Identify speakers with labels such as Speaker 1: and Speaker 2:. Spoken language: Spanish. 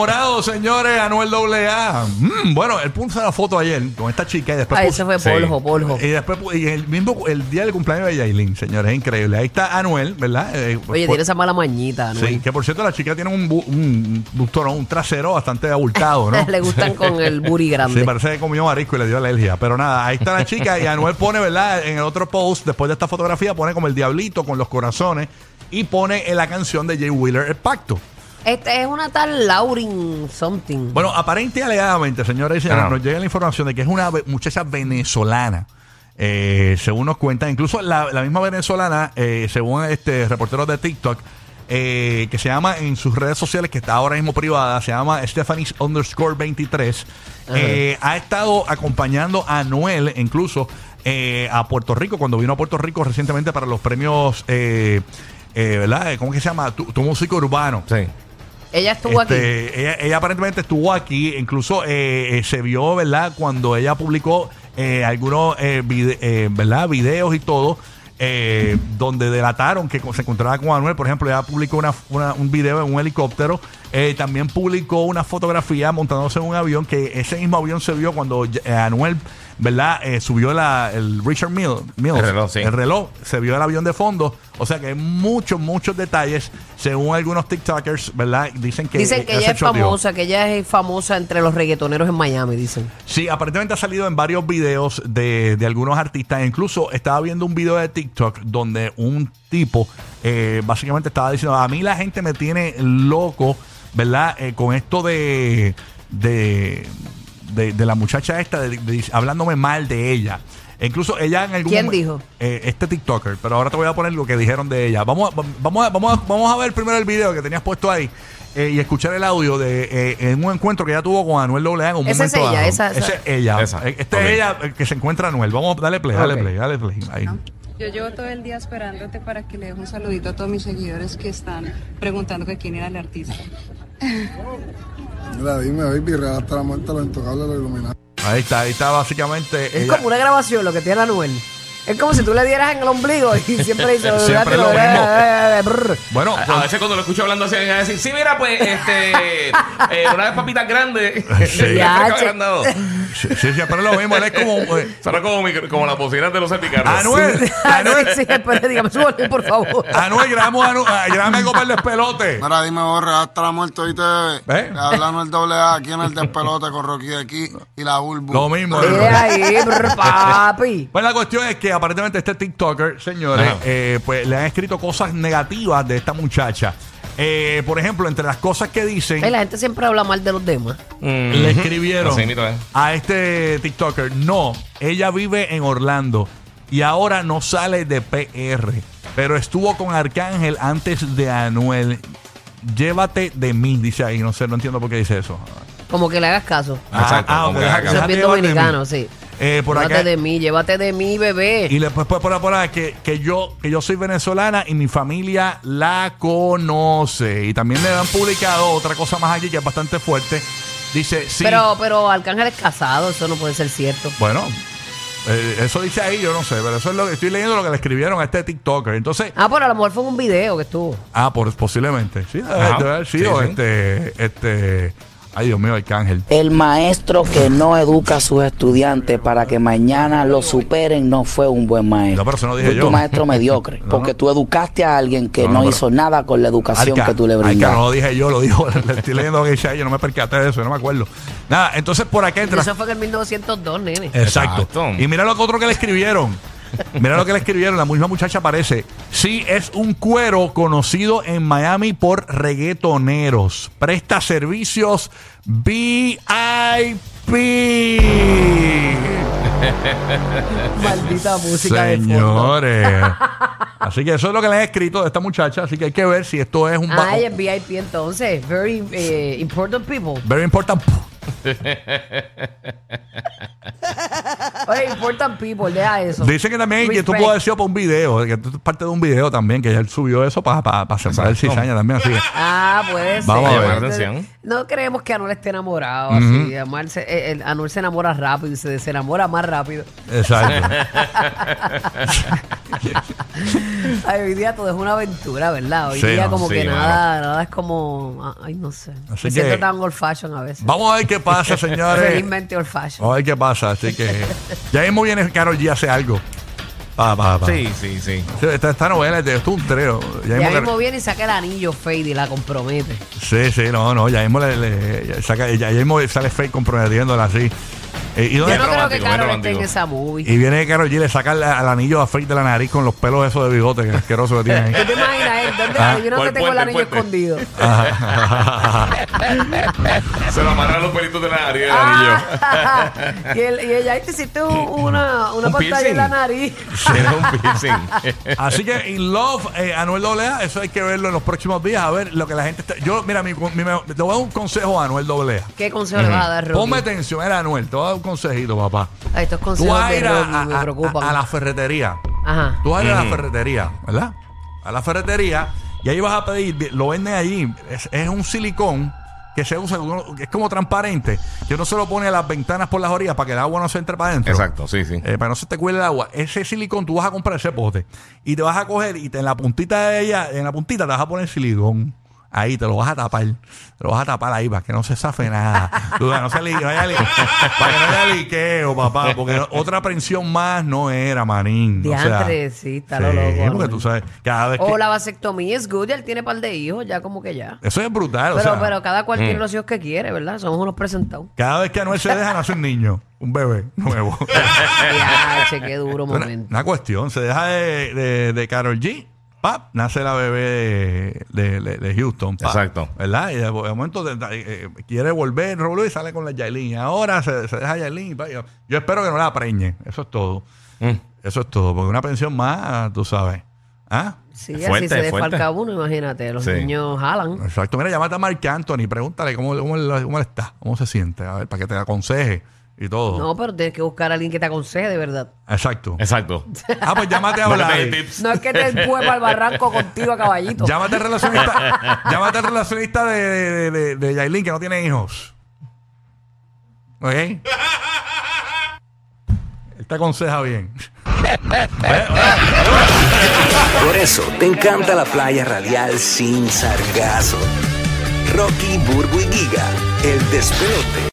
Speaker 1: Morado, señores, Anuel AA. Mm, bueno, él puso la foto ayer con esta chica y después
Speaker 2: Ah,
Speaker 1: puso-
Speaker 2: ese fue
Speaker 3: Sí.
Speaker 2: polvo, polvo.
Speaker 1: y después pu- y el mismo el día del cumpleaños de Yailin, señores, es increíble. Ahí está Anuel, ¿verdad? Eh,
Speaker 2: Oye,
Speaker 1: por-
Speaker 2: tiene esa mala mañita, ¿no?
Speaker 1: Sí, que por cierto la chica tiene un, bu- un, trasero bastante abultado, ¿no?
Speaker 2: Le gustan con el booty grande.
Speaker 1: Sí, parece que comió marisco y le dio alergia. Pero nada, ahí está la chica y Anuel pone, ¿verdad? En el otro post, después de esta fotografía, pone como el diablito con los corazones y pone en la canción de Jay Wheeler, El Pacto.
Speaker 2: Este es una tal Laurin something.
Speaker 1: Bueno, aparente y alegadamente, señores y señores,
Speaker 3: Ajá.
Speaker 1: nos llega la información de que es una ve- muchacha venezolana. Eh, según nos cuentan, incluso la, la misma venezolana, eh, según este reportero de TikTok, eh, que se llama en sus redes sociales, que está ahora mismo privada, se llama Stephanie underscore 23, eh, ha estado acompañando a Noel incluso eh, a Puerto Rico, cuando vino a Puerto Rico recientemente para los premios, eh, eh, ¿verdad? ¿Cómo que se llama? Tu, tu músico urbano.
Speaker 3: Sí.
Speaker 2: Ella estuvo aquí.
Speaker 1: Este, Ella, aparentemente estuvo aquí, incluso eh, eh, se vio, ¿verdad? Cuando ella publicó eh, algunos ¿verdad? videos y todo, donde delataron que se encontraba con Anuel. Por ejemplo, ella publicó una, un video en un helicóptero. También publicó una fotografía montándose en un avión, que ese mismo avión se vio cuando Anuel, ¿verdad? Eh, subió la, el Richard Mill, Mills,
Speaker 3: El reloj, sí.
Speaker 1: el reloj, se vio el avión de fondo. O sea que hay muchos, muchos detalles, según algunos TikTokers, ¿verdad? Dicen que
Speaker 2: Dicen que ella es famosa, que ella es famosa entre los reggaetoneros en Miami, dicen.
Speaker 1: Sí, aparentemente ha salido en varios videos de, de algunos artistas. Incluso estaba viendo un video de TikTok donde un tipo eh, básicamente estaba diciendo, a mí la gente me tiene loco, ¿verdad? Eh, con esto de, de, de, de la muchacha esta, de- de- hablándome mal de ella. E incluso ella en algún
Speaker 2: ¿Quién
Speaker 1: momen-
Speaker 2: dijo?
Speaker 1: eh, este TikToker, pero ahora te voy a poner lo que dijeron de ella. Vamos, a- vamos, a, vamos, a, vamos a ver primero el video que tenías puesto ahí eh, y escuchar el audio de eh, en un encuentro que ella tuvo con Anuel AA en un
Speaker 2: Esa es
Speaker 1: momento
Speaker 2: ella,
Speaker 1: dado.
Speaker 2: esa- esa-
Speaker 1: Esa es ella.
Speaker 3: Esa.
Speaker 1: Eh, Este
Speaker 3: Ok.
Speaker 1: es ella el que se encuentra Anuel. Vamos, dale play, dale
Speaker 2: Ok.
Speaker 1: play, dale play. Ahí.
Speaker 4: Yo llevo todo el día esperándote para que le deje un saludito a todos mis seguidores que están preguntando que quién era el artista.
Speaker 5: Mira, dime, baby, real hasta la muerte, lo intocable, lo iluminado.
Speaker 1: Ahí está, ahí está básicamente.
Speaker 2: Es
Speaker 1: ella-
Speaker 2: como una grabación lo que tiene Anuel. Es como si tú le dieras en el ombligo y siempre dice...
Speaker 1: Siempre lo mismo. Bueno,
Speaker 3: A,
Speaker 1: pues-
Speaker 3: a veces cuando lo escucho hablando así, van a decir, sí, mira, pues, este, eh, una vez papitas grandes.
Speaker 1: Sí.
Speaker 2: Ya,
Speaker 3: me
Speaker 2: che.
Speaker 3: Dado.
Speaker 1: sí, sí, siempre es lo mismo. Él es como. eh,
Speaker 3: como, mi- como las bocinas de los epicarros.
Speaker 1: Anuel,
Speaker 2: Anuel,
Speaker 1: Anuel,
Speaker 2: sí, pero dígame, súbale, por favor.
Speaker 1: Anuel, grabamos a Anu- ah, algo para el despelote.
Speaker 5: Mira, dime, real hasta la muerte, ¿viste?
Speaker 1: ¿Eh?
Speaker 5: Hablando el doble A aquí en el despelote con Rocky de aquí y la Bulbu.
Speaker 1: Lo mismo.
Speaker 2: Mire ahí, brr, papi.
Speaker 1: Pues la cuestión es que aparentemente este TikToker, señores,
Speaker 3: Ajá.
Speaker 1: eh, pues le han escrito cosas negativas de esta muchacha. Eh, por ejemplo, entre las cosas que dicen,
Speaker 2: Ay, la gente siempre habla mal de los demás.
Speaker 3: Mm.
Speaker 1: le escribieron
Speaker 3: Así mismo es.
Speaker 1: a este TikToker, no, ella vive en Orlando y ahora no sale de PR, pero estuvo con Arcángel antes de Anuel. Llévate de mí, dice ahí, no sé, no entiendo por qué dice eso.
Speaker 2: Como que le hagas caso.
Speaker 3: Exacto,
Speaker 1: Ah,
Speaker 3: como
Speaker 1: ok,
Speaker 3: que haga
Speaker 1: déjate
Speaker 2: Eso es bien
Speaker 1: llevar de mí.
Speaker 2: dominicano, sí.
Speaker 1: Eh, por
Speaker 2: llévate
Speaker 1: acá-
Speaker 2: de mí, llévate de mí, bebé.
Speaker 1: Y después por, por, por ahí que, que yo que yo soy venezolana y mi familia la conoce. Y también le han publicado otra cosa más aquí que es bastante fuerte. Dice, sí.
Speaker 2: Pero, pero Arcángel es casado, eso no puede ser cierto.
Speaker 1: Bueno, eh, eso dice ahí, yo no sé, pero eso es lo que estoy leyendo lo que le escribieron a este TikToker. Entonces,
Speaker 2: Ah, pero a lo mejor fue un video que estuvo.
Speaker 1: ah, por, posiblemente. Sí, debe,
Speaker 3: Ajá.
Speaker 1: debe haber sido
Speaker 3: Sí, sí.
Speaker 1: este, este, ay Dios mío, Arcángel.
Speaker 6: El maestro que no educa a sus estudiantes para que mañana lo superen no fue un buen maestro.
Speaker 1: No, pero eso no dije
Speaker 6: Fue
Speaker 1: yo.
Speaker 6: tu maestro mediocre.
Speaker 1: No,
Speaker 6: porque tú educaste a alguien que
Speaker 1: No,
Speaker 6: no,
Speaker 1: no, pero-
Speaker 6: hizo nada con la educación
Speaker 1: Arca,
Speaker 6: que tú le
Speaker 1: Arca,
Speaker 6: brindaste.
Speaker 1: no lo dije yo, lo dijo, le estoy leyendo que yo no me percaté de eso, no me acuerdo. Nada, entonces por acá entra.
Speaker 2: Eso fue en el 1902, nene.
Speaker 1: Exacto.
Speaker 3: Exacto.
Speaker 1: Y mira lo que otro que le escribieron. Mira lo que le escribieron. La misma muchacha aparece. Sí, es un cuero conocido en Miami por reggaetoneros. Presta servicios VIP.
Speaker 2: Maldita música de fondo.
Speaker 1: Señores. Así que eso es lo que le han escrito de esta muchacha. Así que hay que ver si esto es un...
Speaker 2: ella es VIP entonces. Very eh, important people.
Speaker 1: Very important.
Speaker 2: Oye, important people, deja eso.
Speaker 1: Dicen que también que tú puedes haber sido para un video, que tú eres parte de un video también, que él subió eso para para sembrar el cizaña también. Así que-
Speaker 2: Ah, puede ser.
Speaker 1: Vamos a ver.
Speaker 3: Llamar la atención.
Speaker 2: No creemos que Anuel esté enamorado. así. Anuel se, eh, el- Anuel se enamora rápido y se desenamora más rápido.
Speaker 1: Exacto.
Speaker 2: Ay, hoy día todo es una aventura, ¿verdad? Hoy
Speaker 1: Sí,
Speaker 2: día
Speaker 1: no,
Speaker 2: como
Speaker 3: sí,
Speaker 2: que nada, nada es como, ay, no sé.
Speaker 1: Así
Speaker 2: Me siento
Speaker 1: que-
Speaker 2: tan old fashion a veces.
Speaker 1: Vamos a ver qué pasa, señores.
Speaker 2: Felizmente old fashion.
Speaker 1: Vamos a ver qué pasa. Así que ya mismo viene Carol G hace algo. Pa, pa, pa.
Speaker 3: Sí, sí, sí.
Speaker 1: Sí, Esta, esta novela esto es un treo. Ya
Speaker 2: Ya
Speaker 1: mismo
Speaker 2: viene y saca el anillo Fade y la compromete.
Speaker 1: Sí, sí, no, no, ya mismo le, le- ya saca, ya, ya mismo sale fake comprometiéndola así. Eh, ¿y, dónde-
Speaker 2: Yo no creo que
Speaker 3: romántico, muy
Speaker 2: Carol esté en esa movie.
Speaker 1: y viene Carol G le saca el, al anillo a Fake de la nariz con los pelos esos de bigote que asqueroso que tiene ahí.
Speaker 2: ¿Tú te imaginas él? ¿Dónde?
Speaker 1: Ah.
Speaker 2: Yo no que
Speaker 3: el
Speaker 2: tengo el anillo
Speaker 3: el puente.
Speaker 2: escondido.
Speaker 3: Se lo amarran los pelitos de la nariz del
Speaker 2: Ah,
Speaker 3: anillo.
Speaker 2: y, él- y ella ahí te hiciste un- una, una
Speaker 3: Un
Speaker 2: pantalla
Speaker 3: piercing.
Speaker 2: en la nariz.
Speaker 3: Tiene un piercing.
Speaker 1: Así que In Love, eh, Anuel AA, eso hay que verlo en los próximos días, a ver lo que la gente está. Yo, mira, mi, mi- me- te voy a dar un consejo a Anuel AA.
Speaker 2: ¿Qué consejo le vas a dar, Rocky?
Speaker 1: Ponme atención, era Anuel, te voy a dar un consejito, papá.
Speaker 2: Ay, estos
Speaker 1: Tú
Speaker 2: consejos
Speaker 1: vas a
Speaker 2: de
Speaker 1: ir a,
Speaker 2: Rocky me
Speaker 1: a- a-
Speaker 2: preocupan.
Speaker 1: a la ferretería.
Speaker 2: Ajá.
Speaker 1: Tú vas a ir a la ferretería, ¿verdad? A la ferretería y ahí vas a pedir, lo venden allí, es, es un silicón que se usa, uno- es como transparente, que uno se lo pone a las ventanas por las orillas para que el agua no se entre para adentro.
Speaker 3: Exacto, sí, sí.
Speaker 1: Eh, para que no se te cuele el agua. Ese silicón tú vas a comprar ese pote y te vas a coger y te- en la puntita de ella, en la puntita te vas a poner silicón. Ahí te lo vas a tapar. Te lo vas a tapar ahí para que no se zafe nada. No se li- no haya li- para que no haya liqueo, papá. Porque otra prensión más no era, manín. O sea,
Speaker 2: sí, está lo loco,
Speaker 1: porque tú sabes, cada vez que.
Speaker 2: O la vasectomía es good, él tiene par de hijos, ya como que ya.
Speaker 1: Eso es brutal. o
Speaker 2: Pero,
Speaker 1: sea,
Speaker 2: pero cada cual
Speaker 3: Mm.
Speaker 2: tiene los hijos que quiere, ¿verdad? Somos unos presentados.
Speaker 1: cada vez que Anuel se deja nacer un niño, un bebé nuevo.
Speaker 2: Ya, che, qué duro
Speaker 1: una,
Speaker 2: momento.
Speaker 1: una cuestión, se deja de, de, de Carol G. Pap, nace la bebé de, de- de Houston. pap,
Speaker 3: Exacto.
Speaker 1: ¿Verdad? Y de, de momento de- de- eh, quiere volver, Roblo, y sale con la Yailin. Ahora se, se deja Yailin. Yo, yo espero que no la preñe. Eso es todo.
Speaker 3: Mm.
Speaker 1: Eso es todo. Porque una pensión más, tú sabes. ¿Ah?
Speaker 2: Sí,
Speaker 3: Fuerte,
Speaker 2: así se
Speaker 3: fuerte.
Speaker 2: desfalca uno, imagínate. Los
Speaker 3: Sí.
Speaker 2: niños jalan.
Speaker 1: Exacto. Mira, llámate a Marc Anthony, pregúntale cómo, cómo, cómo él está, cómo se siente, a ver, para que te aconseje y todo.
Speaker 2: No, pero tienes que buscar a alguien que te aconseje de verdad.
Speaker 1: Exacto.
Speaker 3: Exacto.
Speaker 1: Ah, pues llámate a
Speaker 3: No
Speaker 1: hablar.
Speaker 3: tips.
Speaker 2: No es que te empuje para el barranco contigo a caballito.
Speaker 1: Llámate al relacionista, llámate al relacionista de, de, de, de Yailin que no tiene hijos. ¿Ok? Él te aconseja bien.
Speaker 7: Por eso te encanta la playa radial sin sargazo. Rocky, Burbu y Giga, el despelote.